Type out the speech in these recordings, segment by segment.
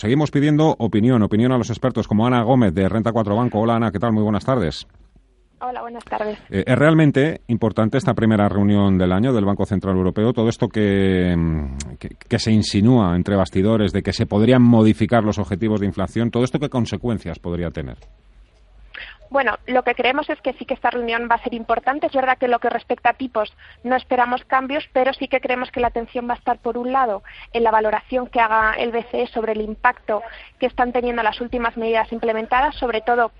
Seguimos pidiendo opinión, opinión a los expertos como Ana Gómez de Renta 4 Banco. Hola Ana, ¿qué tal? Muy buenas tardes. Hola, buenas tardes. Eh, es realmente importante esta primera reunión del año del Banco Central Europeo, todo esto que, que, se insinúa entre bastidores de que se podrían modificar los objetivos de inflación, todo esto qué consecuencias podría tener. Bueno, lo que creemos es que sí que esta reunión va a ser importante. Es verdad que lo que respecta a tipos no esperamos cambios, pero sí que creemos que la atención va a estar, por un lado, en la valoración que haga el BCE sobre el impacto que están teniendo las últimas medidas implementadas, sobre todo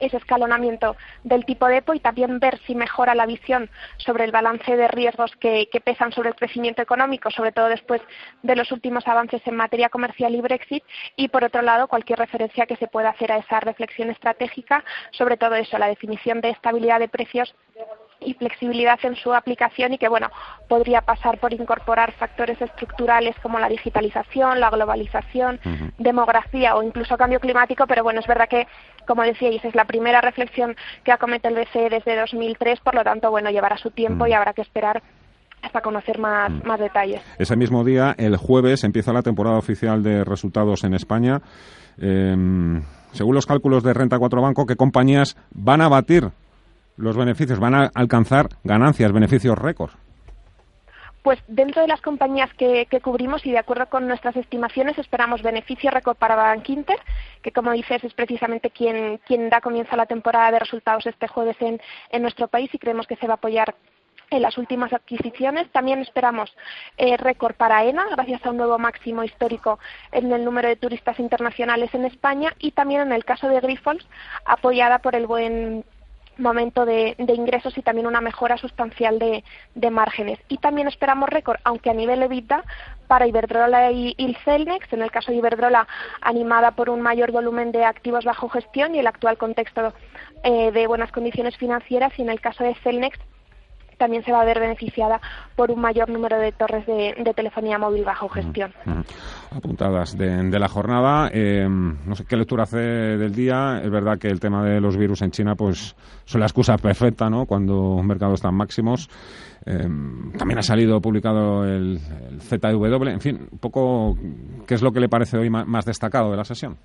ese escalonamiento del tipo de EPO y también ver si mejora la visión sobre el balance de riesgos que, pesan sobre el crecimiento económico, sobre todo después de los últimos avances en materia comercial y Brexit, y por otro lado cualquier referencia que se pueda hacer a esa reflexión estratégica, sobre todo eso, la definición de estabilidad de precios y flexibilidad en su aplicación y que bueno podría pasar por incorporar factores estructurales como la digitalización, la globalización, demografía o incluso cambio climático, pero bueno, es verdad que como decíais, es la primera reflexión que acomete el BCE desde 2003, por lo tanto, bueno, llevará su tiempo y habrá que esperar hasta conocer más, más detalles. Ese mismo día, el jueves, empieza la temporada oficial de resultados en España. Em, según los cálculos de Renta 4 Banco, ¿qué compañías van a batir los beneficios, van a alcanzar ganancias, beneficios récord. Pues dentro de las compañías que, cubrimos y de acuerdo con nuestras estimaciones esperamos beneficio récord para Bank Inter, que como dices es precisamente quien, quien da comienzo a la temporada de resultados este jueves en, en nuestro país y creemos que se va a apoyar en las últimas adquisiciones. También esperamos eh, récord para ENA, gracias a un nuevo máximo histórico en el número de turistas internacionales en España y también en el caso de Grifols, apoyada por el buen momento de, ingresos y también una mejora sustancial de, márgenes. Y también esperamos récord, aunque a nivel EBITDA, para Iberdrola y, y, Celnex, en el caso de Iberdrola animada por un mayor volumen de activos bajo gestión y el actual contexto eh, de buenas condiciones financieras, y en el caso de Celnex también se va a ver beneficiada por un mayor número de torres de, telefonía móvil bajo gestión. Apuntadas de, la jornada. Eh, no sé qué lectura hace del día. Es verdad que el tema de los virus en China pues son la excusa perfecta ¿no? cuando mercados están máximos. Eh, también ha salido publicado el, el, ZW. En fin, un poco, ¿qué es lo que le parece hoy más destacado de la sesión?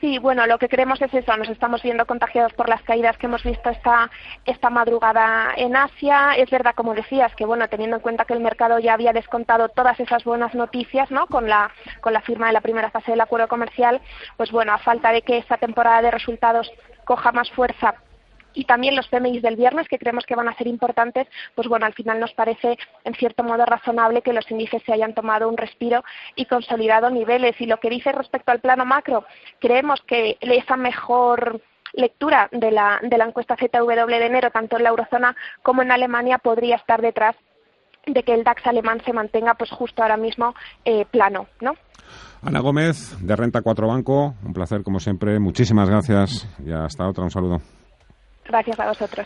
Sí, bueno, lo que creemos es eso. Nos estamos viendo contagiados por las caídas que hemos visto esta, esta madrugada en Asia. Es verdad, como decías, que bueno, teniendo en cuenta que el mercado ya había descontado todas esas buenas noticias, ¿no? Con la, con la firma de la primera fase del acuerdo comercial, pues bueno, a falta de que esta temporada de resultados coja más fuerza y también los PMIs del viernes, que creemos que van a ser importantes, pues bueno, al final nos parece en cierto modo razonable que los índices se hayan tomado un respiro y consolidado niveles. Y lo que dice respecto al plano macro, creemos que esa mejor lectura de la, de la encuesta ZW de enero, tanto en la eurozona como en Alemania, podría estar detrás de que el DAX alemán se mantenga pues justo ahora mismo eh, plano, ¿no? Ana Gómez, de Renta 4 Banco, un placer como siempre. Muchísimas gracias y hasta otra. Un saludo. Gracias a vosotros.